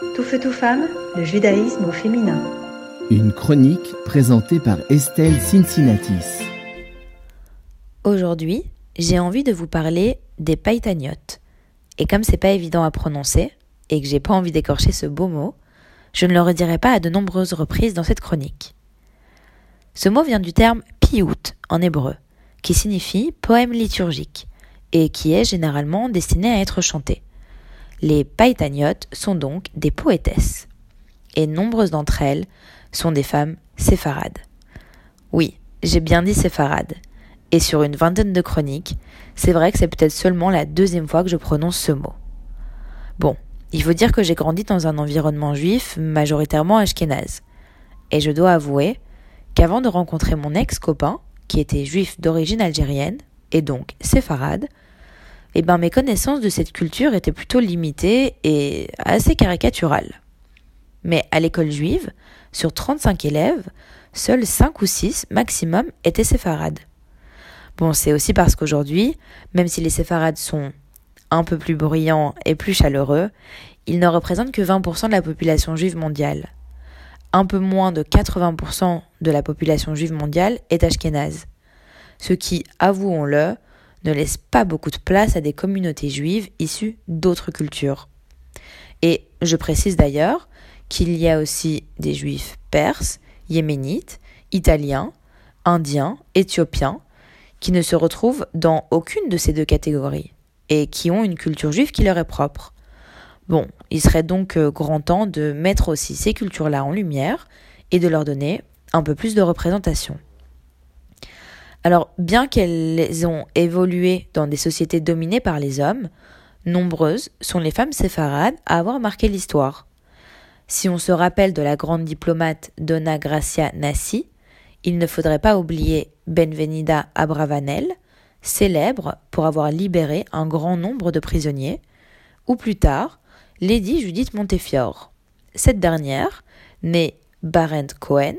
Tout feu, tout femme, le judaïsme au féminin. Une chronique présentée par Estelle Cincinnatis. Aujourd'hui, j'ai envie de vous parler des païtaniotes. Et comme c'est pas évident à prononcer, et que j'ai pas envie d'écorcher ce beau mot, je ne le redirai pas à de nombreuses reprises dans cette chronique. Ce mot vient du terme piout en hébreu, qui signifie poème liturgique, et qui est généralement destiné à être chanté. Les païtaniotes sont donc des poétesses, et nombreuses d'entre elles sont des femmes séfarades. Oui, j'ai bien dit séfarades, et sur une vingtaine de chroniques, c'est vrai que c'est peut-être seulement la deuxième fois que je prononce ce mot. Bon, il faut dire que j'ai grandi dans un environnement juif majoritairement ashkénaze, et je dois avouer qu'avant de rencontrer mon ex-copain, qui était juif d'origine algérienne, et donc séfarade, eh ben mes connaissances de cette culture étaient plutôt limitées et assez caricaturales. Mais à l'école juive, sur 35 élèves, seuls 5 ou 6 maximum étaient séfarades. Bon, c'est aussi parce qu'aujourd'hui, même si les séfarades sont un peu plus bruyants et plus chaleureux, ils ne représentent que 20% de la population juive mondiale. Un peu moins de 80% de la population juive mondiale est ashkénaze. Ce qui, avouons-le, ne laisse pas beaucoup de place à des communautés juives issues d'autres cultures. Et je précise d'ailleurs qu'il y a aussi des juifs perses, yéménites, italiens, indiens, éthiopiens, qui ne se retrouvent dans aucune de ces deux catégories, et qui ont une culture juive qui leur est propre. Bon, il serait donc euh, grand temps de mettre aussi ces cultures-là en lumière et de leur donner un peu plus de représentation. Alors, bien qu'elles ont évolué dans des sociétés dominées par les hommes, nombreuses sont les femmes séfarades à avoir marqué l'histoire. Si on se rappelle de la grande diplomate Donna Gracia Nassi, il ne faudrait pas oublier Benvenida Abravanel, célèbre pour avoir libéré un grand nombre de prisonniers, ou plus tard, Lady Judith Montefiore. Cette dernière, née Barent Cohen,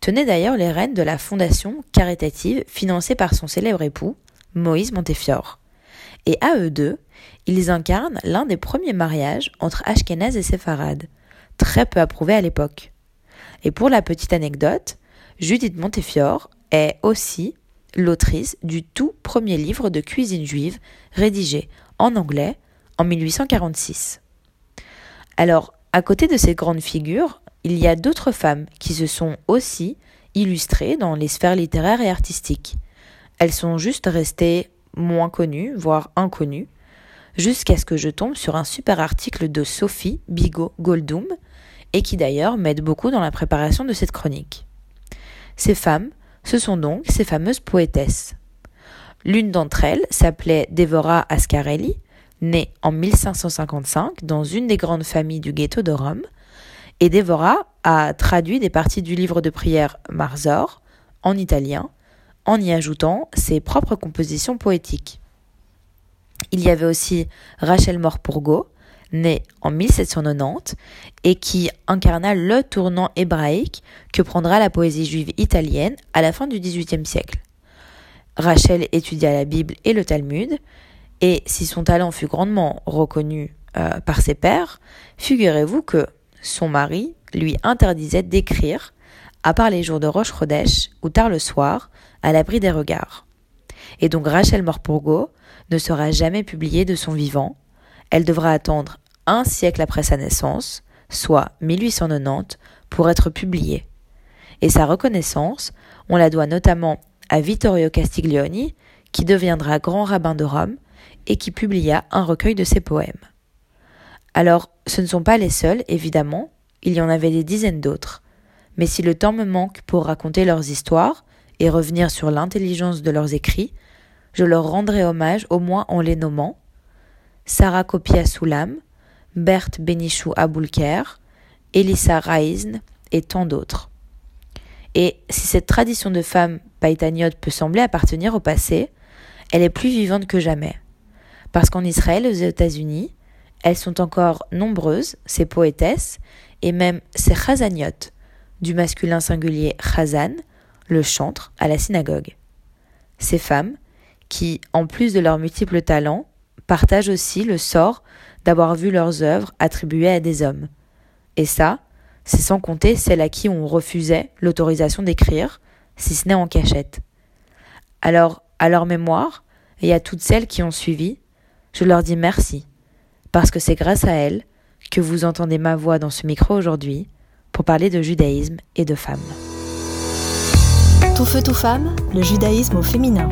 tenait d'ailleurs les rênes de la fondation caritative financée par son célèbre époux, Moïse Montefiore. Et à eux deux, ils incarnent l'un des premiers mariages entre Ashkenaz et Séfarade, très peu approuvé à l'époque. Et pour la petite anecdote, Judith Montefiore est aussi l'autrice du tout premier livre de cuisine juive rédigé en anglais en 1846. Alors, à côté de ces grandes figures, il y a d'autres femmes qui se sont aussi illustrées dans les sphères littéraires et artistiques. Elles sont juste restées moins connues, voire inconnues, jusqu'à ce que je tombe sur un super article de Sophie Bigot Goldum, et qui d'ailleurs m'aide beaucoup dans la préparation de cette chronique. Ces femmes, ce sont donc ces fameuses poétesses. L'une d'entre elles s'appelait Devora Ascarelli, née en 1555 dans une des grandes familles du ghetto de Rome, et Devora a traduit des parties du livre de prière Marzor en italien, en y ajoutant ses propres compositions poétiques. Il y avait aussi Rachel Morpurgo, née en 1790 et qui incarna le tournant hébraïque que prendra la poésie juive italienne à la fin du XVIIIe siècle. Rachel étudia la Bible et le Talmud, et si son talent fut grandement reconnu euh, par ses pairs, figurez-vous que son mari lui interdisait d'écrire, à part les jours de Roche Rodèche ou tard le soir, à l'abri des regards. Et donc Rachel Morpurgo ne sera jamais publiée de son vivant. Elle devra attendre un siècle après sa naissance, soit 1890, pour être publiée. Et sa reconnaissance, on la doit notamment à Vittorio Castiglioni, qui deviendra grand rabbin de Rome et qui publia un recueil de ses poèmes. Alors, ce ne sont pas les seuls, évidemment, il y en avait des dizaines d'autres. Mais si le temps me manque pour raconter leurs histoires et revenir sur l'intelligence de leurs écrits, je leur rendrai hommage au moins en les nommant Sarah Copia Soulam, Berthe Benichou Aboulker, Elissa Raizn et tant d'autres. Et si cette tradition de femmes païtaniotes peut sembler appartenir au passé, elle est plus vivante que jamais. Parce qu'en Israël aux États-Unis, elles sont encore nombreuses, ces poétesses, et même ces chazaniotes, du masculin singulier chazan, le chantre, à la synagogue. Ces femmes, qui, en plus de leurs multiples talents, partagent aussi le sort d'avoir vu leurs œuvres attribuées à des hommes, Et ça, c'est sans compter celles à qui on refusait l'autorisation d'écrire, si ce n'est en cachette. Alors, à leur mémoire, et à toutes celles qui ont suivi, je leur dis merci, parce que c'est grâce à elles que vous entendez ma voix dans ce micro aujourd'hui pour parler de judaïsme et de femmes. Tout feu, tout femme, le judaïsme au féminin.